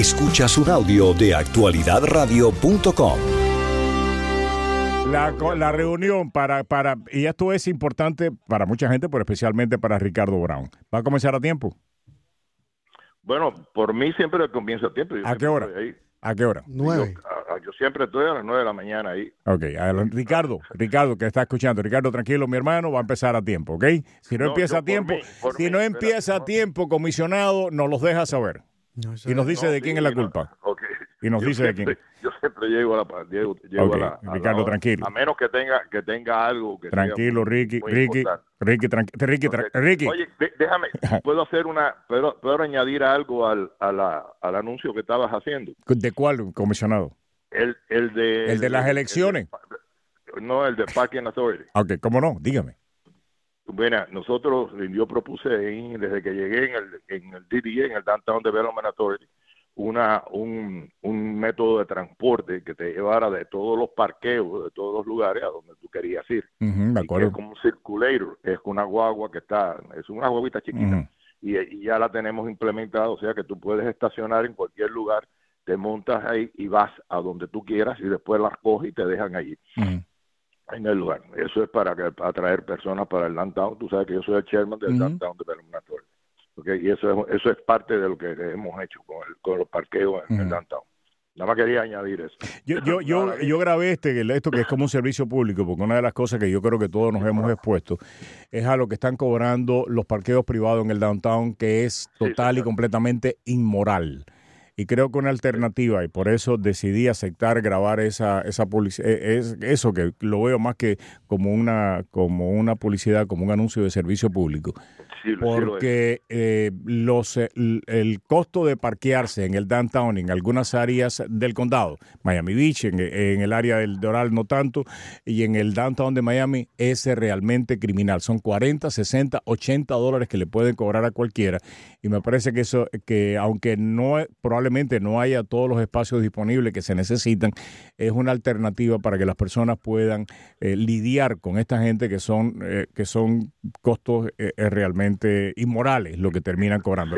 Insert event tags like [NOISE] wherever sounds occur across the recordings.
Escuchas un audio de actualidadradio.com. La, la reunión para, para, y esto es importante para mucha gente, pero especialmente para Ricardo Brown. ¿Va a comenzar a tiempo? Bueno, por mí siempre comienza a tiempo. Yo ¿A qué hora? ¿A qué hora? Nueve. Yo, siempre estoy a las nueve de la mañana ahí. Ok, a lo- Ricardo, Ricardo que está escuchando, Ricardo, tranquilo, mi hermano, va a empezar a tiempo, ¿ok? Si no, No, empieza a tiempo, mí, si mí, no espera, empieza a no. tiempo, comisionado, nos los deja saber No, y nos dice No, de quién sí, es la culpa. Y nos Yo dice de quién. Yo siempre llego a la llego, llego a la, a la Ricardo, tranquilo. A menos que tenga que tenga algo que sea Tranquilo, muy- Ricky, muy Ricky, importante. Ricky, tranqui- Ricky, tra- Ok. Ricky. Oye, déjame, [LAUGHS] puedo hacer una, puedo, puedo añadir algo al, a la- al anuncio que estabas haciendo. ¿De cuál, comisionado? El, el de El de las elecciones. el de- no, el de Parking Authority. Ok, ¿cómo no? Dígame. Bueno, nosotros, yo propuse ahí, desde que llegué en el, en el DDA, en el Downtown Development Authority, una, un, un método de transporte que te llevara de todos los parqueos, de todos los lugares a donde tú querías ir. De Y que acuerdo. es como un circulator, es una guagua que está, es una guaguita chiquita. Y, y ya la tenemos implementada, o sea que tú puedes estacionar en cualquier lugar, te montas ahí y vas a donde tú quieras y después las coges y te dejan allí. En el lugar. Eso es para que, atraer personas para el downtown. Tú sabes que yo soy el chairman del downtown Development Authority. ¿ok? Y eso es, eso es parte de lo que hemos hecho con, el- con los parqueos en el downtown. Nada más quería añadir eso. Yo, yo, yo, yo grabé este, esto que es como un servicio público, porque una de las cosas que yo creo que todos nos hemos expuesto es a lo que están cobrando los parqueos privados en el downtown, que es Sí, total y completamente inmoral. Y creo que una alternativa, y por eso decidí aceptar grabar esa, esa publicidad, es eso que lo veo más que como una, como una publicidad, como un anuncio de servicio público. Porque eh, los, eh, el costo de parquearse en el downtown, en algunas áreas del condado, Miami Beach, en, el área del Doral no tanto, y en el downtown de Miami, es realmente criminal. Son 40, 60, 80 dólares que le pueden cobrar a cualquiera. Y me parece que eso, que aunque no probablemente no haya todos los espacios disponibles que se necesitan, es una alternativa para que las personas puedan eh, lidiar con esta gente que son, eh, que son costos eh, inmorales lo que terminan cobrando.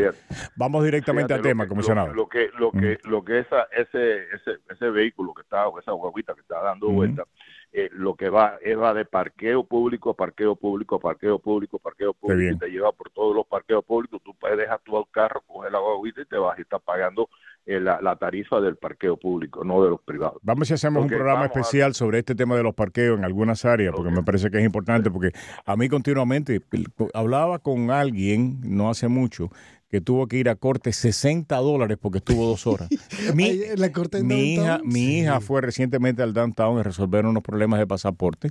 Vamos directamente al tema, que- comisionado. Lo, lo que, lo que, lo que esa, ese, ese, ese vehículo que está, o esa guaguita que está dando Ujú. vuelta, eh, lo que va, es va de parqueo público a parqueo público, a parqueo público, a parqueo público, y te lleva por todos los parqueos públicos. Tú puedes dejar tu carro, coger la guaguita y te vas y estás pagando la, la tarifa del parqueo público, no de los privados. Vamos si hacemos un programa a- especial sobre este tema de los parqueos en algunas áreas, porque me parece que es importante, porque a mí continuamente hablaba con alguien no hace mucho que tuvo que ir a corte 60 dólares porque estuvo dos horas. [LAUGHS] Mi, la corte mi hija, downtown, mi sí. hija fue recientemente al downtown a resolver unos problemas de pasaporte.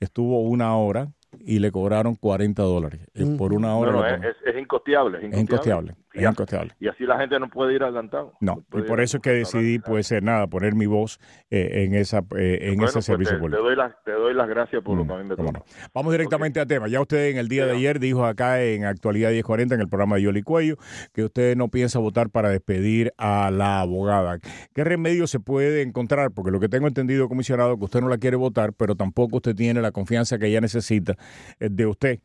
Estuvo una hora y le cobraron 40 dólares eh, por una hora. no, es, es- incosteable. Es Y incosteable. Y así la gente no puede ir al downtown. No, y por eso a es que decidí, pues, eh, nada, poner mi voz eh, en esa eh, en Bueno, ese pues servicio te, público. te doy las, te doy las gracias por lo que a mí me ¿Cómo toca. no? Vamos directamente al tema. Ya usted en el día de ayer dijo acá en Actualidad 1040, en el programa de Yoli Cuello, que usted no piensa votar para despedir a la abogada. ¿Qué remedio se puede encontrar? Porque lo que tengo entendido, comisionado, que usted no la quiere votar, pero tampoco usted tiene la confianza que ella necesita eh, de usted.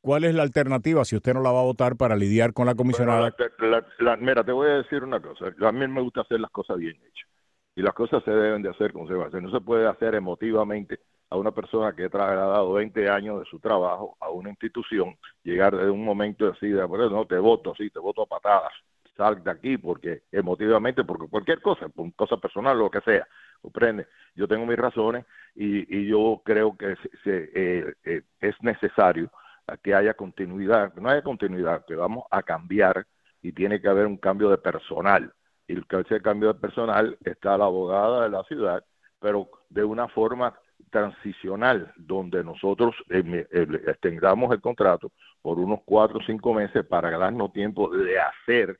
¿Cuál es la alternativa si usted no la va a votar para lidiar con la comisionada? Bueno, la- la- mira, te voy a decir una cosa. A mí me gusta hacer las cosas bien hechas. Y las cosas se deben de hacer como se va a hacer. No se puede hacer emotivamente a una persona que ha trasladado 20 años de su trabajo a una institución, llegar de un momento así, de, bueno, no, te voto así, te voto a patadas. Sal de aquí porque emotivamente, porque cualquier cosa, por cosa personal, lo que sea, comprende. Yo tengo mis razones y, y yo creo que se- se, eh, eh, es necesario que haya continuidad, no haya continuidad, que vamos a cambiar y tiene que haber un cambio de personal. Y ese cambio de personal está la abogada de la ciudad, pero de una forma transicional, donde nosotros eh, extendamos el contrato por unos cuatro o cinco meses para darnos tiempo de hacer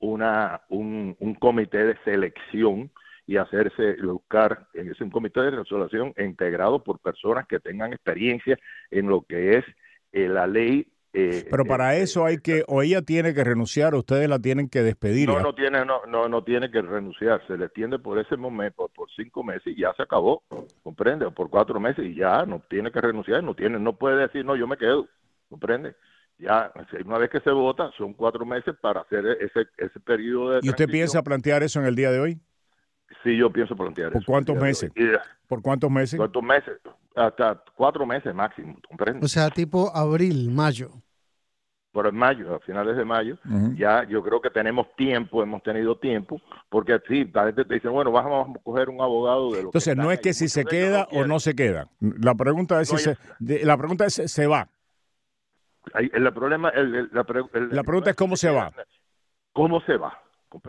una un, un comité de selección y hacerse buscar en ese comité de resolución integrado por personas que tengan experiencia en lo que es eh, la ley. eh, Pero para eh, eso hay que, o ella tiene que renunciar, o ustedes la tienen que despedir. no, no tiene, no, no, no tiene que renunciar, se le extiende por ese momento, por, por cinco meses y ya se acabó, comprende, o por cuatro meses y ya no tiene que renunciar, no tiene, no puede decir no, yo me quedo, comprende. Ya, una vez que se vota, son cuatro meses para hacer ese, ese periodo de. ¿Y usted piensa plantear eso en el día de hoy? Sí, yo pienso plantear ¿Por eso. cuántos meses? ¿Por cuántos meses? ¿Cuántos meses? Hasta cuatro meses máximo, O sea, tipo abril, mayo. Por en mayo, a finales de mayo, ya yo creo que tenemos tiempo, hemos tenido tiempo, porque sí, la gente te dice, bueno, vamos a coger un abogado de lo Entonces, no es que si se queda o no se queda. La pregunta es si se, la pregunta es se va. El, problema, el, la, la pregunta es cómo se va. ¿Cómo se va?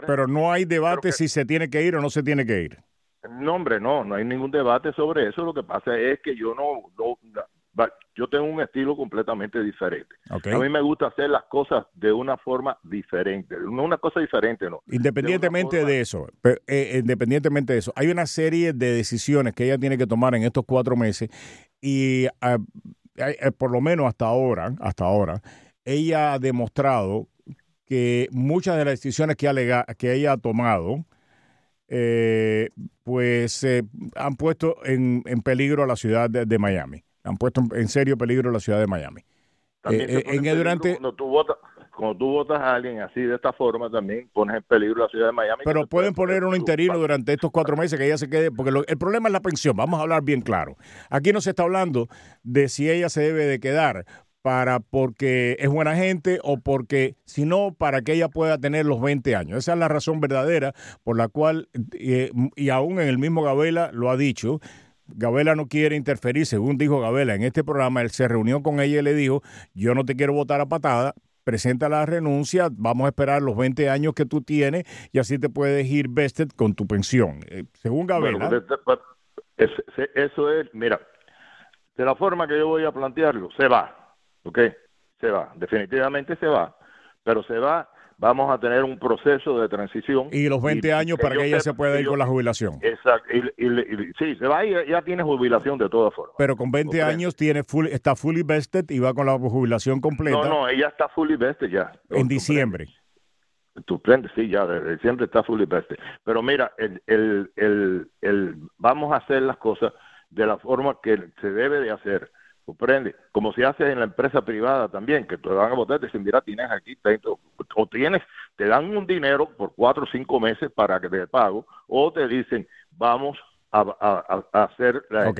Pero no hay debate si se tiene que ir o no se tiene que ir. No, hombre, no, no hay ningún debate sobre eso. Lo que pasa es que yo no, no yo tengo un estilo completamente diferente. A mí me gusta hacer las cosas de una forma diferente, no una cosa diferente, no. Independientemente de, eso, eh, independientemente de eso, hay una serie de decisiones que ella tiene que tomar en estos cuatro meses y ah, eh, por lo menos hasta ahora, hasta ahora, ella ha demostrado que muchas de las decisiones que, alega, que ella ha tomado, eh, pues han puesto en, peligro a la ciudad de, Miami. Han puesto en serio peligro a la ciudad de Miami. Eh, en durante cuando tú votas cuando tú votas a alguien así de esta forma también pones en peligro la ciudad de Miami. Pero pueden poner un interino durante estos cuatro meses que ella se quede, porque el problema es la pensión. Vamos a hablar bien claro. Aquí no se está hablando de si ella se debe de quedar para porque es buena gente o porque, sino para que ella pueda tener los 20 años. Esa es la razón verdadera por la cual, eh, y aún en el mismo Gabela lo ha dicho, Gabela no quiere interferir, según dijo Gabela en este programa, él se reunió con ella y le dijo, yo no te quiero votar a patada, presenta la renuncia, vamos a esperar los 20 años que tú tienes y así te puedes ir vested con tu pensión. Eh, según Gabela. eso es, mira, de la forma que yo voy a plantearlo, se va ¿ok? Se va, definitivamente se va, pero se va, vamos a tener un proceso de transición. Y los 20 años para que ella se pueda ir con la jubilación. Exacto, sí, se va y ya tiene jubilación de todas formas. Pero con 20 años tiene full, está fully vested y va con la jubilación completa. No, no, ella está fully vested ya. En diciembre. Tú prendes, sí, ya, diciembre está fully vested. Pero mira, el, el, el, el, vamos a hacer las cosas de la forma que se debe de hacer comprende. Como se hace en la empresa privada también que te van a votar te dicen mira tienes aquí o tienes te dan un dinero por cuatro o cinco meses para que te pago o te dicen vamos a, hacer la,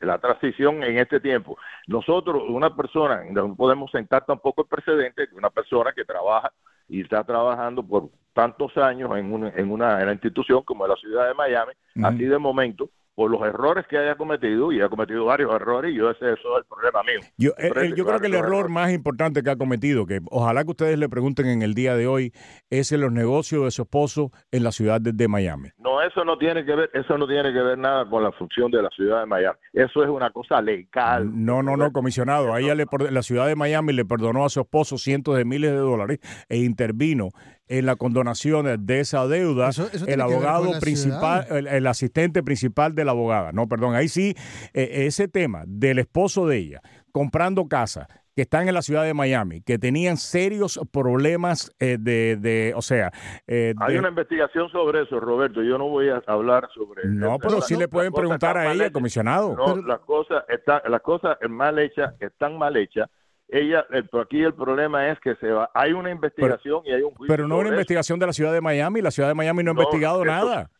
la, transición en este tiempo. Nosotros una persona no podemos sentar tampoco el precedente que una persona que trabaja y está trabajando por tantos años en una, en una, institución como la ciudad de Miami, así de momento, por los errores que haya cometido, y ha cometido varios errores, y yo ese, eso es el problema mío. Yo, eh, yo creo que el error más importante que ha cometido, que ojalá que ustedes le pregunten en el día de hoy, es en los negocios de su esposo en la ciudad de, Miami. No, eso no tiene que ver, eso no tiene que ver nada con la función de la ciudad de Miami. Eso es una cosa legal. No, no, no, comisionado. A ella le, la ciudad de Miami le perdonó a su esposo cientos de miles de dólares e intervino en la condonación de esa deuda el abogado principal, el, asistente principal de la abogada. No, perdón, ahí sí, eh, ese tema del esposo de ella comprando casa que están en la ciudad de Miami, que tenían serios problemas eh, de, de, o sea... Eh, Hay una investigación sobre eso, Roberto. Yo no voy a hablar sobre... No, pero sí le pueden preguntar a ella, comisionado. No, las cosas, están, las cosas mal hechas, están mal hechas ella, el, aquí el problema es que se va, hay una investigación y hay un juicio. Pero no una investigación de la ciudad de Miami, la ciudad de Miami no ha investigado nada.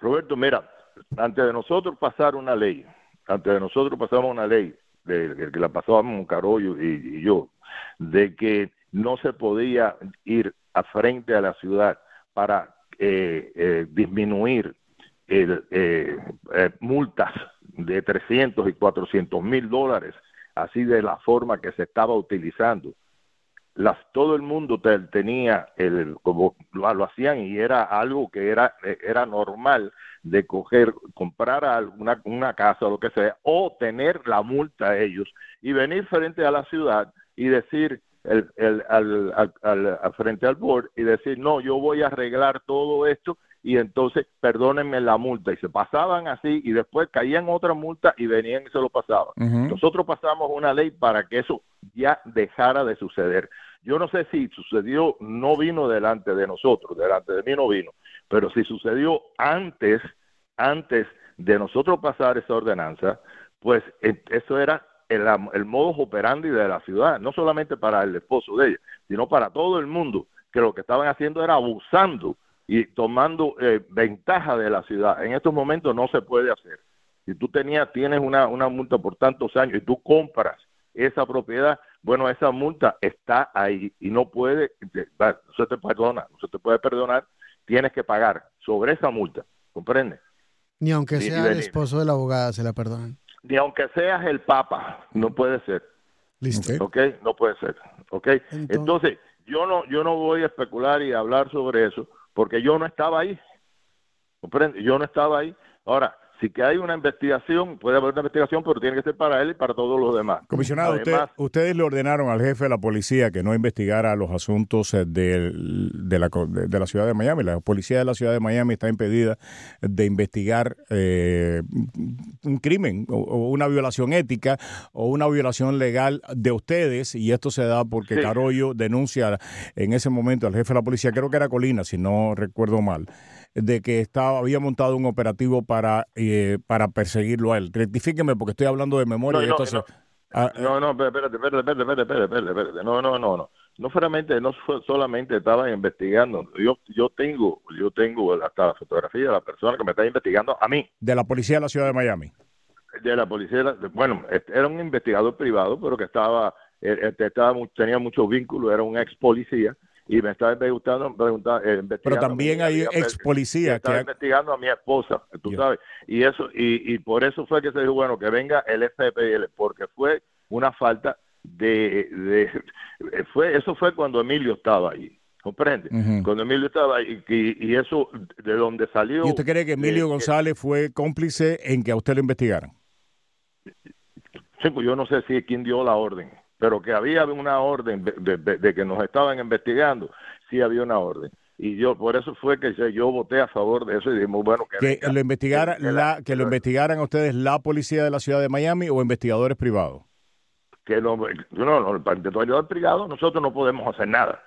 Roberto, mira, antes de nosotros pasar una ley, antes de nosotros pasamos una ley, de, que la pasábamos Carollo y, y yo, de que no se podía ir a frente a la ciudad para eh, eh, disminuir el, eh, multas de 300 y 400 mil dólares así de la forma que se estaba utilizando. Las, todo el mundo tenía el como lo, hacían y era algo que era era normal de coger comprar alguna una casa o lo que sea o tener la multa a ellos y venir frente a la ciudad y decir el, el, al, al, frente al board y decir no yo voy a arreglar todo esto y entonces perdónenme la multa y se pasaban así y después caían otra multa y venían y se lo pasaban. Nosotros pasamos una ley para que eso ya dejara de suceder. Yo no sé si sucedió, no vino delante de nosotros, delante de mí no vino, pero si sucedió antes, antes de nosotros pasar esa ordenanza, pues eso era el, el modus operandi de la ciudad, no solamente para el esposo de ella, sino para todo el mundo, que lo que estaban haciendo era abusando y tomando eh, ventaja de la ciudad. En estos momentos no se puede hacer. Si tú tenías, tienes una, una multa por tantos años y tú compras esa propiedad, bueno, esa multa está ahí y no puede, no se te perdona, no se te puede perdonar, tienes que pagar sobre esa multa, ¿comprende? Ni aunque sea el esposo de la abogada se la perdonan. Ni aunque seas el papa, no puede ser. Listo. Ok, no puede ser. Ok, entonces, yo no yo no voy a especular y hablar sobre eso porque yo no estaba ahí. ¿Comprende? Yo no estaba ahí. Ahora, si que hay una investigación, puede haber una investigación, pero tiene que ser para él y para todos los demás. Comisionado, ustedes le ordenaron al jefe de la policía que no investigara los asuntos eh, de, la, de, la ciudad de Miami. La policía de la ciudad de Miami está impedida de investigar eh, un crimen o, una violación ética o una violación legal de ustedes y esto se da porque Carollo denuncia en ese momento al jefe de la policía, creo que era Colina, si no recuerdo mal de que estaba, había montado un operativo para, eh, para perseguirlo a él. Rectifíqueme porque estoy hablando de memoria. No, no, ah, no, no, espérate, espérate, espérate, espérate, espérate, espérate, no, no, no, no. No solamente, no solamente estaba investigando, yo, yo tengo, yo tengo hasta la fotografía de la persona que me está investigando a mí. De la policía de la ciudad de Miami. De la policía, bueno, era un investigador privado, pero que estaba, eh, estaba tenía muchos vínculos, era un ex policía y me está preguntando, preguntando eh, Pero también hay ex policías que investigando a mi esposa, tú sabes, y eso y, y por eso fue que se dijo bueno que venga el FPL porque fue una falta de, de fue eso fue cuando Emilio estaba ahí. ¿Comprende? Cuando Emilio estaba ahí, y, y, eso de donde salió. ¿Y usted cree que Emilio González fue cómplice en que a usted lo investigaran? Sí, pues yo no sé si quién dio la orden pero que había una orden de, que nos estaban investigando, sí había una orden. Y yo por eso fue que yo voté a favor de eso y dijimos, bueno, que, que lo investigara que, la, que lo investigaran ustedes la policía de la ciudad de Miami o investigadores privados. Que lo, no, no, el investigador privado nosotros no podemos hacer nada.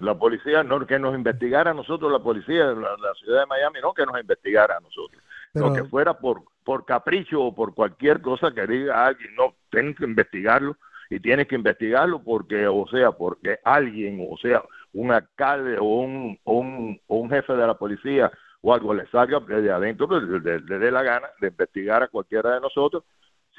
La policía, no que nos investigara a nosotros, la policía de la, ciudad de Miami, no que nos investigara a nosotros. Pero, que fuera por, por capricho o por cualquier cosa que diga alguien, no, tienen que investigarlo y tienes que investigarlo porque, o sea, porque alguien, o sea, un alcalde o un, un, un jefe de la policía o algo le salga de adentro, pues, le, dé la gana de investigar a cualquiera de nosotros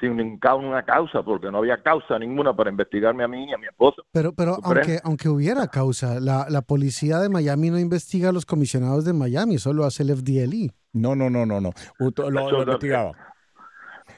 sin una causa, porque no había causa ninguna para investigarme a mí y a mi esposa. Pero, pero aunque, aunque hubiera causa, la, la policía de Miami no investiga a los comisionados de Miami, solo hace el FDLE. No, no, no, no, no. Lo, investigaba.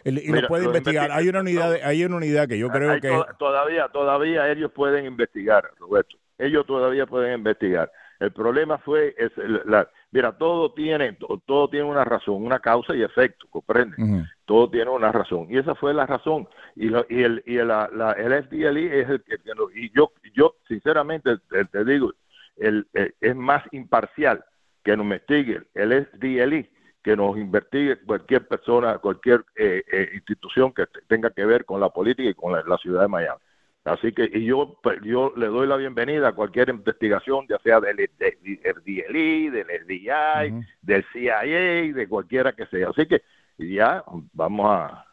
Y lo puede investigar. Hay una unidad, hay una unidad que yo creo que todavía, todavía ellos pueden investigar, Roberto. Ellos todavía pueden investigar. El problema fue es la, mira, todo tiene todo tiene una razón, una causa y efecto, comprende. Todo tiene una razón y esa fue la razón y, y el y la, la, el FDLE es el que y yo yo sinceramente te, digo el, es más imparcial que nos investigue el SDLI, que nos investigue cualquier persona, cualquier eh, eh, institución que tenga que ver con la política y con la, ciudad de Miami. Así que y yo pues, yo le doy la bienvenida a cualquier investigación, ya sea del, FDLI, del SDI, del CIA, de cualquiera que sea. Así que ya vamos a...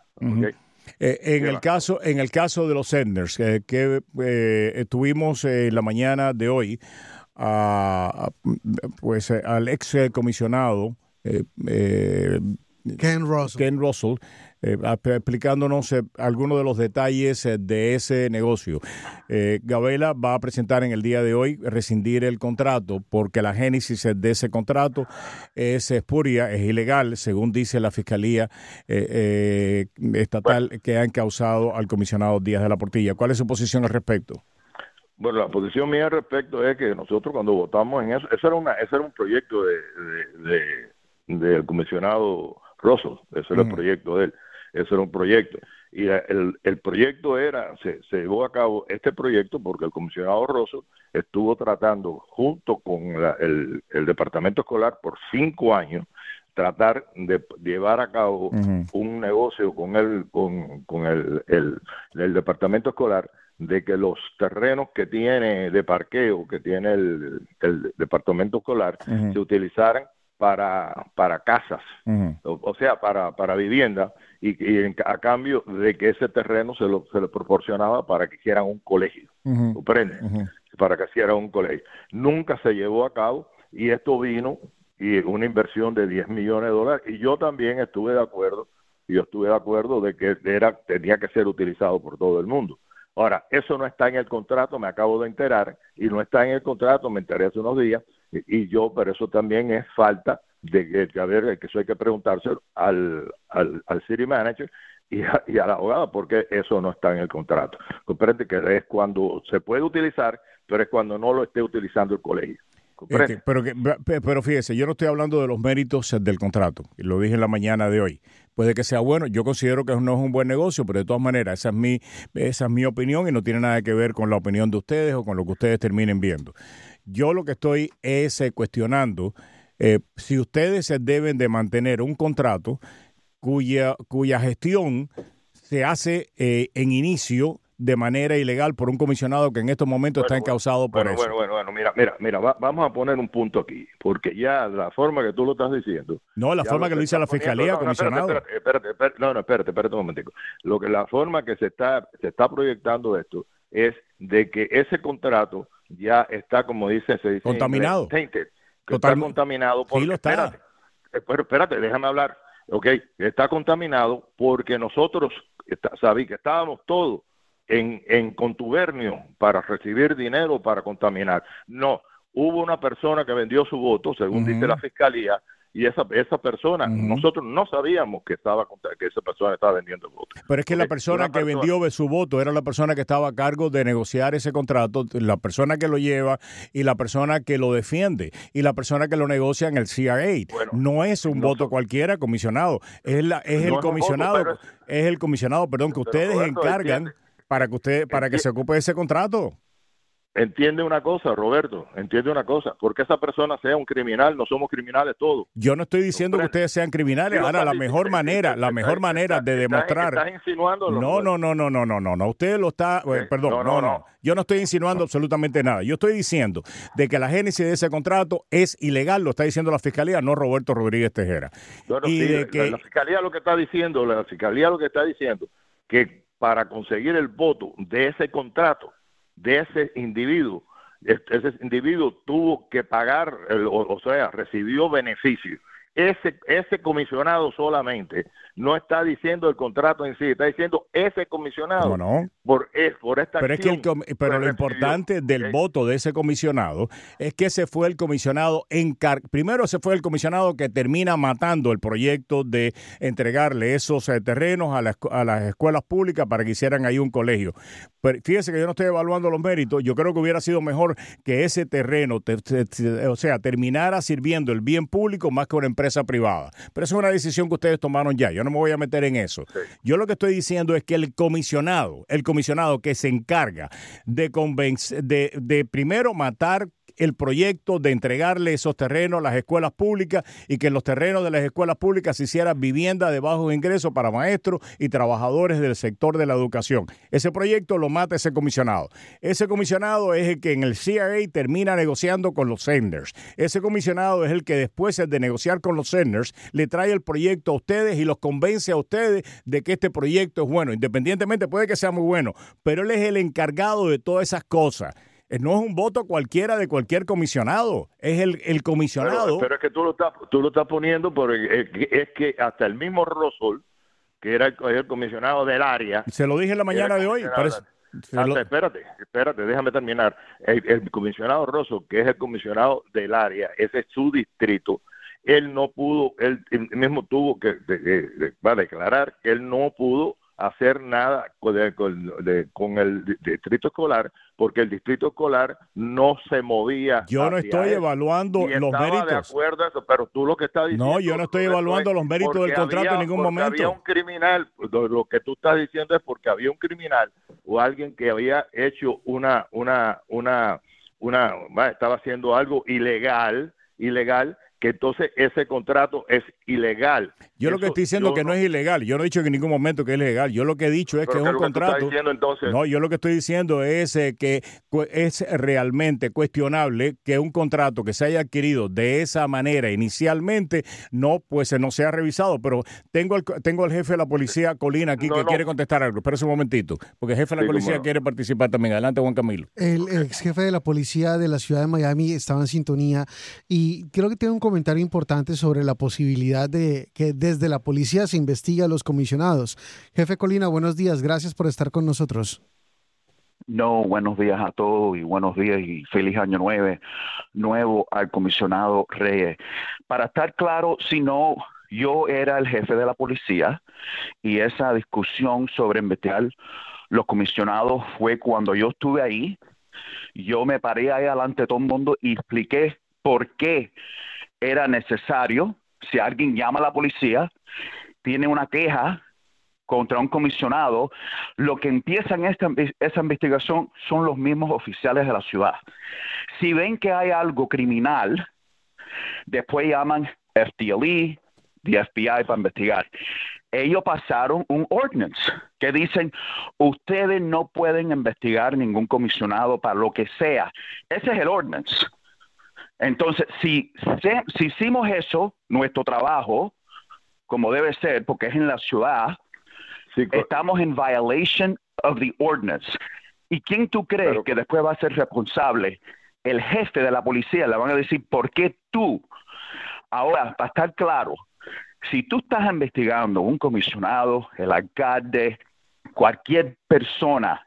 Eh, en el caso en el caso de los Senders que estuvimos en la mañana de hoy pues eh, al ex comisionado eh, eh, Ken Russell, Ken Russell explicándonos algunos de los detalles de ese negocio. Gabela va a presentar en el día de hoy rescindir el contrato porque la génesis de ese contrato es espuria, es ilegal, según dice la Fiscalía Estatal que han causado al comisionado Díaz de la Portilla. ¿Cuál es su posición al respecto? Bueno, la posición mía al respecto es que nosotros cuando votamos en eso, eso era, una, ese era un proyecto de, de, del comisionado Russell, ese era el proyecto de él, ese era un proyecto. Y el, el proyecto era, se, se llevó a cabo este proyecto porque el comisionado Russell estuvo tratando junto con el, el departamento escolar por cinco años tratar de llevar a cabo un negocio con el con, con el, el, el, departamento escolar de que los terrenos que tiene de parqueo, que tiene el, departamento escolar, se utilizaran para, para casas, o, sea, para, para vivienda, y, a cambio de que ese terreno se lo, se le proporcionaba para que hicieran un colegio, Para que hicieran un colegio. Nunca se llevó a cabo y esto vino y una inversión de 10 millones de dólares y yo también estuve de acuerdo, yo estuve de acuerdo de que era tenía que ser utilizado por todo el mundo. Ahora, eso no está en el contrato, me acabo de enterar, y no está en el contrato, me enteré hace unos días, y, yo, pero eso también es falta de que, a ver, que eso hay que preguntárselo al, al, al city manager y a, y a la abogada, porque eso no está en el contrato. Comprende que es cuando se puede utilizar, pero es cuando no lo esté utilizando el colegio. pero, pero fíjese, yo no estoy hablando de los méritos del contrato, lo dije en la mañana de hoy. Puede que sea bueno, yo considero que no es un buen negocio, pero de todas maneras, esa es mi, esa es mi opinión y no tiene nada que ver con la opinión de ustedes o con lo que ustedes terminen viendo. Yo lo que estoy es eh, cuestionando eh, si ustedes se deben de mantener un contrato cuya, cuya gestión se hace eh, en inicio de manera ilegal por un comisionado que en estos momentos está encausado por eso. Bueno, bueno, bueno, mira, mira, mira, vamos a poner un punto aquí, porque ya la forma que tú lo estás diciendo. No, la forma que lo dice la fiscalía, comisionado. Espérate, espérate, no, no, espérate, espérate un momentico. Lo que la forma que se está se está proyectado esto es de que ese contrato ya está, como dice, se dice contaminado. Tainted, está contaminado. Por, sí lo está. Espérate, eh, espérate, déjame hablar. Ok, está contaminado porque nosotros sabí que estábamos todos en, en contubernio para recibir dinero para contaminar. No, hubo una persona que vendió su voto, según dice la fiscalía, y esa esa persona nosotros no sabíamos que estaba que esa persona estaba vendiendo el voto. Pero es que la persona que vendió su voto era la persona que estaba a cargo de negociar ese contrato, la persona que lo lleva y la persona que lo defiende y la persona que lo negocia en el CIA. no es un voto cualquiera, comisionado, es la es el comisionado, es, el comisionado, perdón, que ustedes encargan para que usted para que se ocupe de ese contrato. Entiende una cosa, Roberto, entiende una cosa, porque esa persona sea un criminal, no somos criminales todos. Yo no estoy diciendo que ustedes sean criminales. Ahora, la mejor manera, la mejor manera de demostrar. ¿Estás insinuando? No, no, no, no, no, no, no, no. Usted lo está, eh, perdón, no no, Yo no estoy insinuando absolutamente nada. Yo estoy diciendo de que la génesis de ese contrato es ilegal, lo está diciendo la fiscalía, no Roberto Rodríguez Tejera. y de que la fiscalía lo que está diciendo, la fiscalía lo que está diciendo que para conseguir el voto de ese contrato de ese individuo. Ese individuo tuvo que pagar, o, sea, recibió beneficio. Ese, ese comisionado solamente no está diciendo el contrato en sí, está diciendo ese comisionado no? por, es, por esta pero pero lo importante del voto de ese comisionado es que ese fue el comisionado encar primero ese fue el comisionado que termina matando el proyecto de entregarle esos eh, terrenos a, a, las escuelas públicas para que hicieran ahí un colegio. Pero fíjese que yo no estoy evaluando los méritos, yo creo que hubiera sido mejor que ese terreno, o sea, terminara sirviendo el bien público más que una empresa privada. Pero esa es una decisión que ustedes tomaron ya. Yo no me voy a meter en eso. Yo lo que estoy diciendo es que el comisionado, el comisionado que se encarga de, de, de primero matar el proyecto de entregarle esos terrenos a las escuelas públicas y que en los terrenos de las escuelas públicas se hiciera vivienda de bajo ingreso para maestros y trabajadores del sector de la educación. Ese proyecto lo mata ese comisionado. Ese comisionado es el que en el CIA termina negociando con los senders. Ese comisionado es el que después de negociar con los senders le trae el proyecto a ustedes y los convence a ustedes de que este proyecto es bueno. Independientemente puede que sea muy bueno, pero él es el encargado de todas esas cosas. Eh, no es un voto cualquiera de cualquier comisionado, es el, el comisionado. Pero, es que tú lo estás, tú lo estás poniendo porque es que hasta el mismo Rosol, que era el, comisionado del área. Se lo dije en la mañana de hoy. Parece, Espérate, espérate, déjame terminar. El, comisionado Rosol, que es el comisionado del área, ese es su distrito, él no pudo, él, mismo tuvo que va a declarar que él no pudo hacer nada con, el distrito escolar porque el distrito escolar no se movía. Yo no estoy evaluando los méritos. de acuerdo, pero tú lo que estás diciendo. No, yo no estoy evaluando los méritos del contrato en ningún momento. Había un criminal, lo, que tú estás diciendo es porque había un criminal o alguien que había hecho una, una, una, una, estaba haciendo algo ilegal, ilegal que entonces ese contrato es ilegal. Yo lo que estoy diciendo que no, es ilegal. Yo no he dicho en ningún momento que es ilegal. Yo lo que he dicho es que es un contrato. No, yo lo que estoy diciendo es eh, que es realmente cuestionable que un contrato que se haya adquirido de esa manera inicialmente no pues no sea revisado. Pero tengo el, tengo al jefe de la policía Colina aquí que quiere contestar algo. Espera un momentito, porque el jefe de la policía quiere participar también. Adelante, Juan Camilo. El ex jefe de la policía de la ciudad de Miami estaba en sintonía y creo que tiene un comentario importante sobre la posibilidad de que desde la policía se investigue a los comisionados. Jefe Colina, buenos días, gracias por estar con nosotros. No, buenos días a todos y buenos días y feliz año nuevo, nuevo al comisionado Reyes. Para estar claro, si no, yo era el jefe de la policía y esa discusión sobre investigar los comisionados fue cuando yo estuve ahí. Yo me paré ahí delante de todo el mundo y expliqué por qué era necesario, si alguien llama a la policía, tiene una queja contra un comisionado, lo que empieza en esta, esa investigación son los mismos oficiales de la ciudad. Si ven que hay algo criminal, después llaman FDLE, the FBI para investigar. Ellos pasaron un ordinance que dicen, ustedes no pueden investigar ningún comisionado para lo que sea. Ese es el ordinance. Entonces, si, si hicimos eso, nuestro trabajo, como debe ser, porque es en la ciudad, estamos en violation of the ordinance. ¿Y quién tú crees que después va a ser responsable? El jefe de la policía le van a decir, ¿por qué tú? Ahora, para estar claro, si tú estás investigando un comisionado, el alcalde, cualquier persona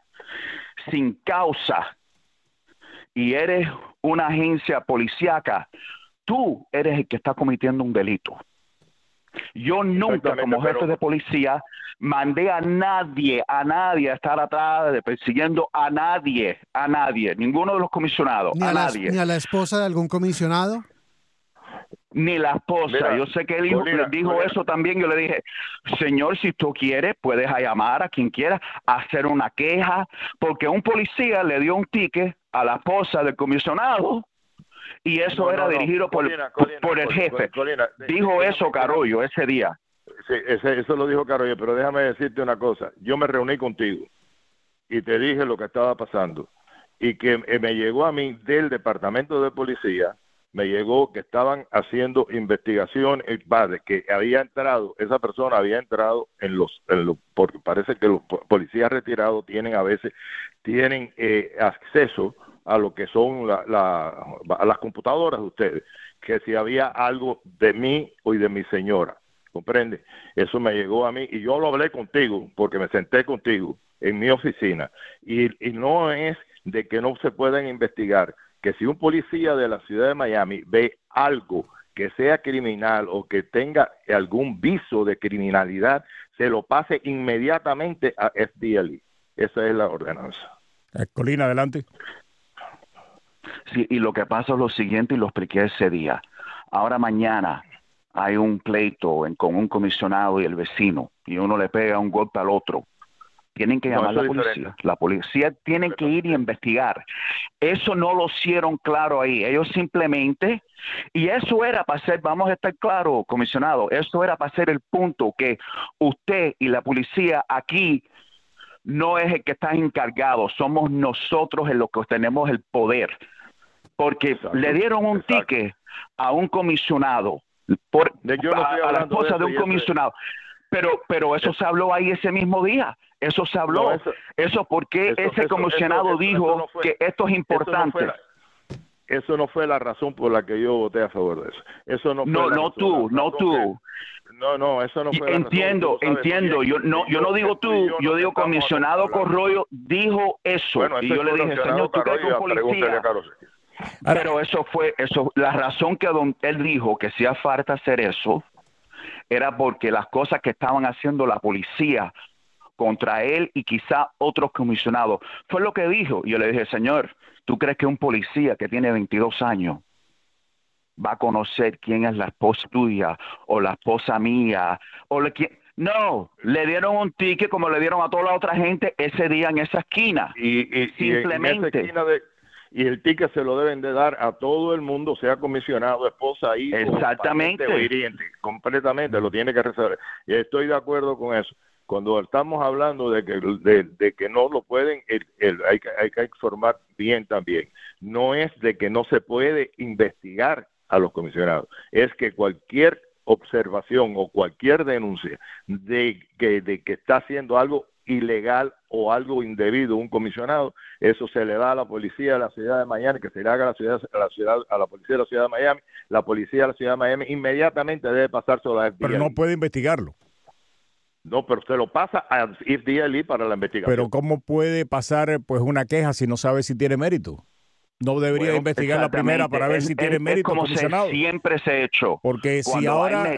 sin causa y eres una agencia policíaca, tú eres el que está cometiendo un delito. Yo nunca, como jefe de policía, mandé a nadie, a nadie a estar atrás de persiguiendo a nadie, a nadie, ninguno de los comisionados, a, nadie. ¿Ni a la esposa de algún comisionado? Ni la esposa. yo sé que él dijo, eso también. Yo le dije, señor, si tú quieres, puedes llamar a quien quiera, hacer una queja, porque un policía le dio un ticket a la esposa del comisionado y eso era dirigido por, por el jefe. dijo eso Carollo ese día. Sí, eso lo dijo Carollo, pero déjame decirte una cosa. Yo me reuní contigo y te dije lo que estaba pasando y que me llegó a mí del departamento de policía me llegó que estaban haciendo investigación, padre, que había entrado, esa persona había entrado en los, porque parece que los policías retirados tienen a veces, tienen eh, acceso a lo que son la, las computadoras de ustedes, que si había algo de mí o de mi señora, ¿comprende? Eso me llegó a mí y yo lo hablé contigo, porque me senté contigo en mi oficina, y, y no es de que no se puedan investigar, que si un policía de la ciudad de Miami ve algo que sea criminal o que tenga algún viso de criminalidad, se lo pase inmediatamente a FDLE. Esa es la ordenanza. Eh, Colina, adelante. Sí, y lo que pasa es lo siguiente y lo expliqué ese día. Ahora mañana hay un pleito con un comisionado y el vecino y uno le pega un golpe al otro tienen que llamar a la policía. La policía tiene que ir y investigar. Eso no lo hicieron claro ahí. Ellos simplemente, y eso era para ser, vamos a estar claro, comisionado, eso era para ser el punto que usted y la policía aquí no es el que está encargado, somos nosotros en los que tenemos el poder. Porque le dieron un ticket a un comisionado, por, a, la esposa de, un comisionado. Pero, pero eso se habló ahí ese mismo día. Eso se habló. eso, porque ese comisionado dijo que esto es importante. Eso no, fue la razón por la que yo voté a favor de eso. Eso no fue No, no tú, no tú. No, no, eso no fue Entiendo, entiendo. Yo no, yo no digo tú, yo, digo comisionado Corroyo dijo eso. y yo le dije, señor, tú crees que un policía... Pero eso fue, eso, la razón que don, él dijo que hacía falta hacer eso era porque las cosas que estaban haciendo la policía contra él y quizá otros comisionados. Fue lo que dijo. Yo le dije, señor, ¿tú crees que un policía que tiene 22 años va a conocer quién es la esposa tuya o la esposa mía o le no, le dieron un ticket como le dieron a toda la otra gente ese día en esa esquina. Y, simplemente. en esa esquina de, y el ticket se lo deben de dar a todo el mundo, sea comisionado, esposa, hijo, Exactamente. o hiriente, completamente, lo tiene que resolver. Y estoy de acuerdo con eso. Cuando estamos hablando de que, de, que no lo pueden, hay, que, hay que informar bien también. No es de que no se puede investigar a los comisionados, es que cualquier observación o cualquier denuncia de que, de que está haciendo algo ilegal o algo indebido un comisionado, eso se le da a la policía de la ciudad de Miami, que se le haga a la ciudad, a la ciudad, a la policía de la ciudad de Miami, la policía de la ciudad de Miami inmediatamente debe pasarse a la FBI. Pero no puede investigarlo. No, pero usted lo pasa a FBI para la investigación. Pero ¿cómo puede pasar pues una queja si no sabe si tiene mérito? No debería investigar la primera para ver si tiene mérito como siempre se ha hecho. Porque si ahora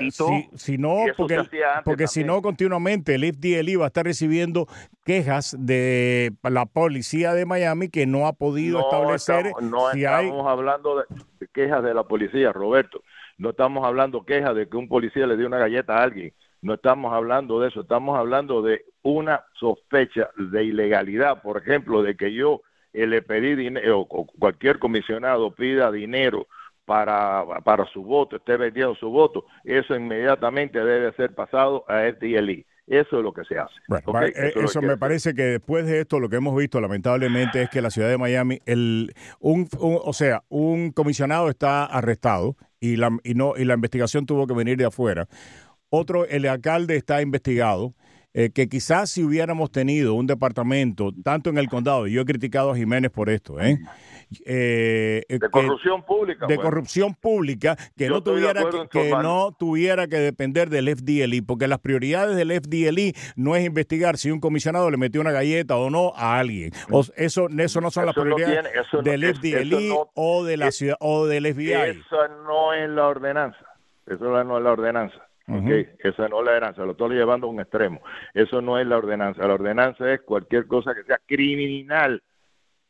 si, no porque, porque si no continuamente el FDLI va a estar recibiendo quejas de la policía de Miami que no ha podido establecer no si estamos hablando de, quejas de la policía Roberto. No estamos hablando quejas de que un policía le dio una galleta a alguien. No estamos hablando de eso, estamos hablando de una sospecha de ilegalidad, por ejemplo, de que yo le pedí dinero, o cualquier comisionado pida dinero para, para su voto, esté vendiendo su voto, eso inmediatamente debe ser pasado a FDLI. Eso es lo que se hace. Eh, eso, me parece que después de esto lo que hemos visto lamentablemente es que la ciudad de Miami, el, un, o sea, un comisionado está arrestado y la, y no, y la investigación tuvo que venir de afuera. Otro, el alcalde está investigado eh, que quizás si hubiéramos tenido un departamento, tanto en el condado, y yo he criticado a Jiménez por esto, ¿eh? eh de corrupción pública. De corrupción pública, que, no tuviera que, no tuviera que depender del FDLI, porque las prioridades del FDLI no es investigar si un comisionado le metió una galleta o no a alguien. O, eso, eso no son las prioridades del FDLI o de la ciudad o del FBI. Eso no es la ordenanza. Eso no es la ordenanza. Okay, esa no es la ordenanza, lo estoy llevando a un extremo. Eso no es la ordenanza. La ordenanza es cualquier cosa que sea criminal,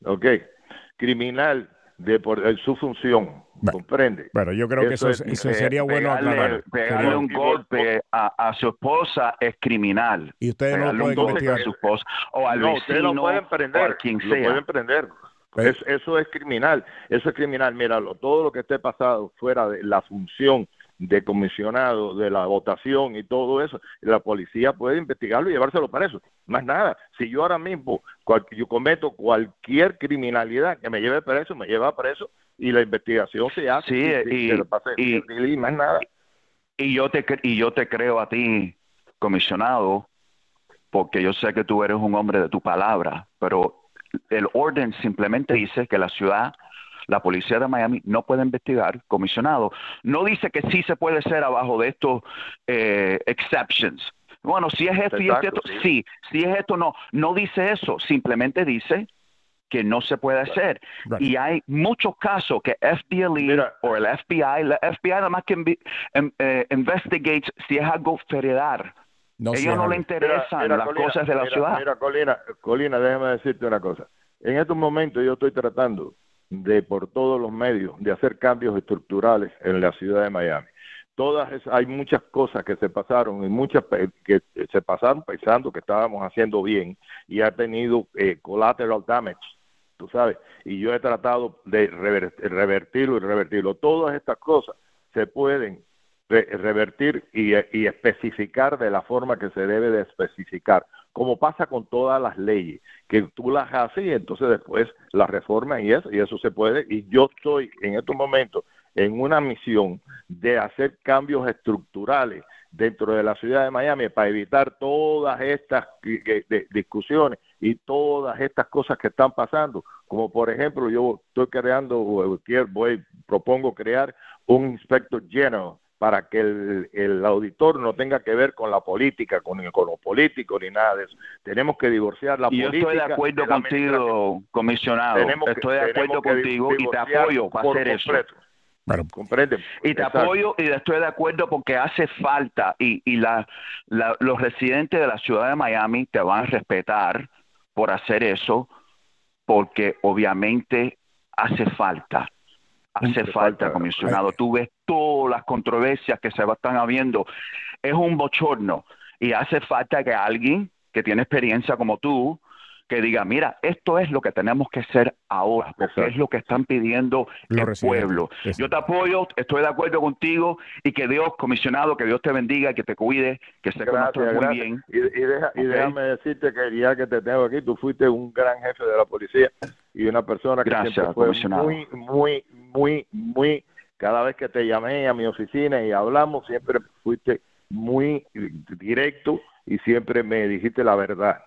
¿ok? Criminal de por su función, ¿comprende? Bueno, yo creo que eso, eso sería bueno aclarar. Pegarle un golpe a, su esposa es criminal. Y ustedes no lo pueden investigar a su esposa o al no, vecino lo pueden prender, o quien sea. Lo pueden prender. Pues eso es criminal, eso es criminal. Míralo, todo lo que esté pasado fuera de la función de comisionado, de la votación y todo eso, la policía puede investigarlo y llevárselo para eso. Más nada, si yo ahora mismo yo cometo cualquier criminalidad que me lleve preso, me lleva preso y la investigación se hace y, y, más nada. Y yo te y yo te creo a ti, comisionado, porque yo sé que tú eres un hombre de tu palabra, pero el orden simplemente dice que la ciudad la policía de Miami no puede investigar, comisionado. No dice que sí se puede hacer abajo de estos eh, exceptions. Bueno, si es esto y esto, sí. si es esto, no. No dice eso, simplemente dice que no se puede hacer. Y hay muchos casos que FDLE o el FBI, la FBI nada más que em, eh, investigates si es algo federal. No Ellos no le interesan las cosas de la ciudad. Mira, Colina, Colina, déjame decirte una cosa. En estos momentos yo estoy tratando de por todos los medios de hacer cambios estructurales en la ciudad de Miami. Todas hay muchas cosas que se pasaron y muchas que se pasaron pensando que estábamos haciendo bien y ha tenido eh, collateral damage, tú sabes. Y yo he tratado de revertirlo y revertirlo. Todas estas cosas se pueden revertir y, y especificar de la forma que se debe de especificar como pasa con todas las leyes, que tú las haces y entonces después las reformas y eso, y eso se puede. Y yo estoy en estos momentos en una misión de hacer cambios estructurales dentro de la ciudad de Miami para evitar todas estas discusiones y todas estas cosas que están pasando, como por ejemplo yo estoy creando, voy, propongo crear un inspector general para que el, auditor no tenga que ver con la política, con, con lo político ni nada de eso. Tenemos que divorciar la política. Yo estoy de acuerdo contigo, comisionado. estoy de acuerdo contigo y te apoyo para hacer eso. comprende. Y te apoyo y estoy de acuerdo porque hace falta y, y la, los residentes de la ciudad de Miami te van a respetar por hacer eso porque obviamente hace falta hace falta, comisionado. Tú ves todas las controversias que se están habiendo. Es un bochorno y hace falta que alguien que tiene experiencia como tú, que diga, mira, esto es lo que tenemos que hacer ahora, porque es lo que están pidiendo el pueblo. Yo te apoyo, estoy de acuerdo contigo y que Dios, comisionado, que Dios te bendiga, que te cuide, que se conozca muy bien. Y, y, déjame decirte que ya que te tengo aquí, tú fuiste un gran jefe de la policía y una persona que siempre fue muy, muy, muy, muy, cada vez que te llamé a mi oficina y hablamos, siempre fuiste muy directo y siempre me dijiste la verdad.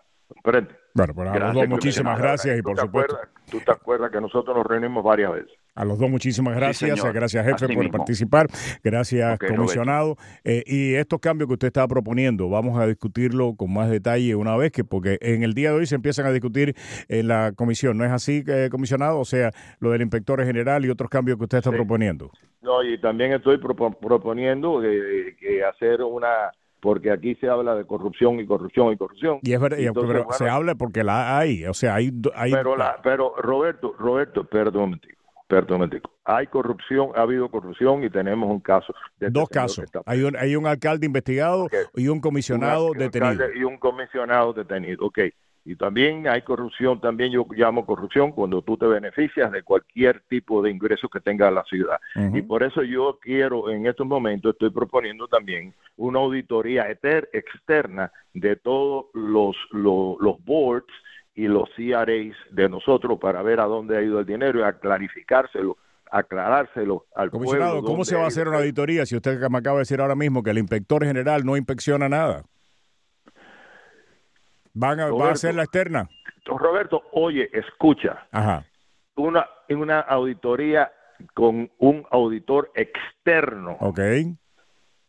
Bueno, pues a los dos muchísimas gracias y por supuesto. tú te acuerdas que nosotros nos reunimos varias veces. A los dos muchísimas gracias. gracias, jefe, por participar. Gracias, comisionado. Eh, y estos cambios que usted estaba proponiendo, vamos a discutirlo con más detalle una vez que, porque en el día de hoy se empiezan a discutir en la comisión. ¿No es así, eh, comisionado? O sea, lo del inspector general y otros cambios que usted está proponiendo. No, y también estoy proponiendo eh, que hacer una porque aquí se habla de corrupción y corrupción y corrupción. Y es verdad, pero se habla porque la hay, o sea, hay... hay pero, la, pero Roberto, Roberto, perdón, perdón, hay corrupción, ha habido corrupción y tenemos un caso. De este Dos casos. Hay un, hay un alcalde investigado y un comisionado detenido. Y un comisionado detenido, ok. Y también hay corrupción, también yo llamo corrupción cuando tú te beneficias de cualquier tipo de ingreso que tenga la ciudad. Y por eso yo quiero, en estos momentos, estoy proponiendo también una auditoría externa de todos los, los, boards y los CRAs de nosotros para ver a dónde ha ido el dinero y a clarificárselo aclarárselo al Comisionado, ¿cómo se va a hacer una auditoría si usted me acaba de decir ahora mismo que el inspector general no inspecciona nada? ¿Van a, ¿Va a ser la externa? Roberto, oye, escucha. Ajá. Una, una auditoría con un auditor externo. Ok.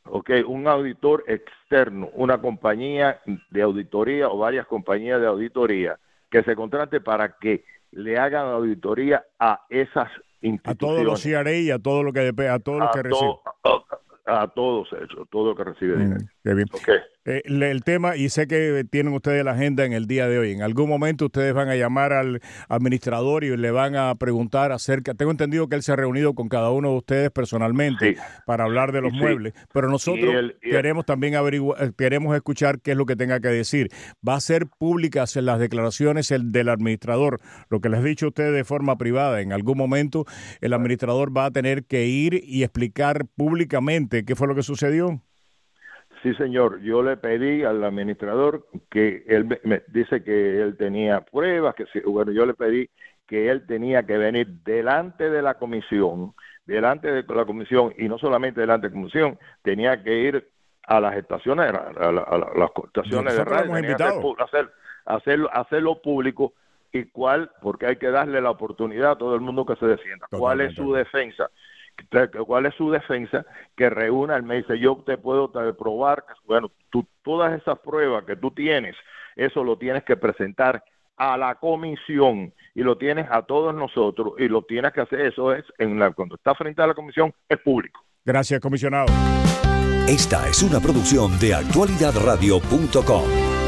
Ok, un auditor externo, una compañía de auditoría o varias compañías de auditoría que se contrate para que le hagan auditoría a esas instituciones. A todos los CRA y a todo lo que a todo lo que recibe. A, todos eso, todo lo que recibe mm, dinero. Qué bien. Okay. Eh, el tema, y sé que tienen ustedes la agenda en el día de hoy, en algún momento ustedes van a llamar al administrador y le van a preguntar acerca, tengo entendido que él se ha reunido con cada uno de ustedes personalmente para hablar de los muebles, pero nosotros queremos también averiguar, eh, queremos escuchar qué es lo que tenga que decir. Va a ser públicas las declaraciones el del administrador, lo que les he dicho a ustedes de forma privada, en algún momento el administrador va a tener que ir y explicar públicamente qué fue lo que sucedió. Sí, señor. Yo le pedí al administrador que él me, dice que él tenía pruebas, que bueno, yo le pedí que él tenía que venir delante de la comisión, delante de la comisión y no solamente delante de la comisión, tenía que ir a las estaciones, a, las estaciones de radio, hacer, hacerlo, hacerlo público y cuál, porque hay que darle la oportunidad a todo el mundo que se defienda. ¿Cuál es su defensa? Cuál es su defensa, que reúna, él me dice, yo te puedo probar, bueno, tú, todas esas pruebas que tú tienes, eso lo tienes que presentar a la comisión y lo tienes a todos nosotros y lo tienes que hacer, eso es, en la, cuando está frente a la comisión, es público. Gracias, comisionado. Esta es una producción de actualidadradio.com.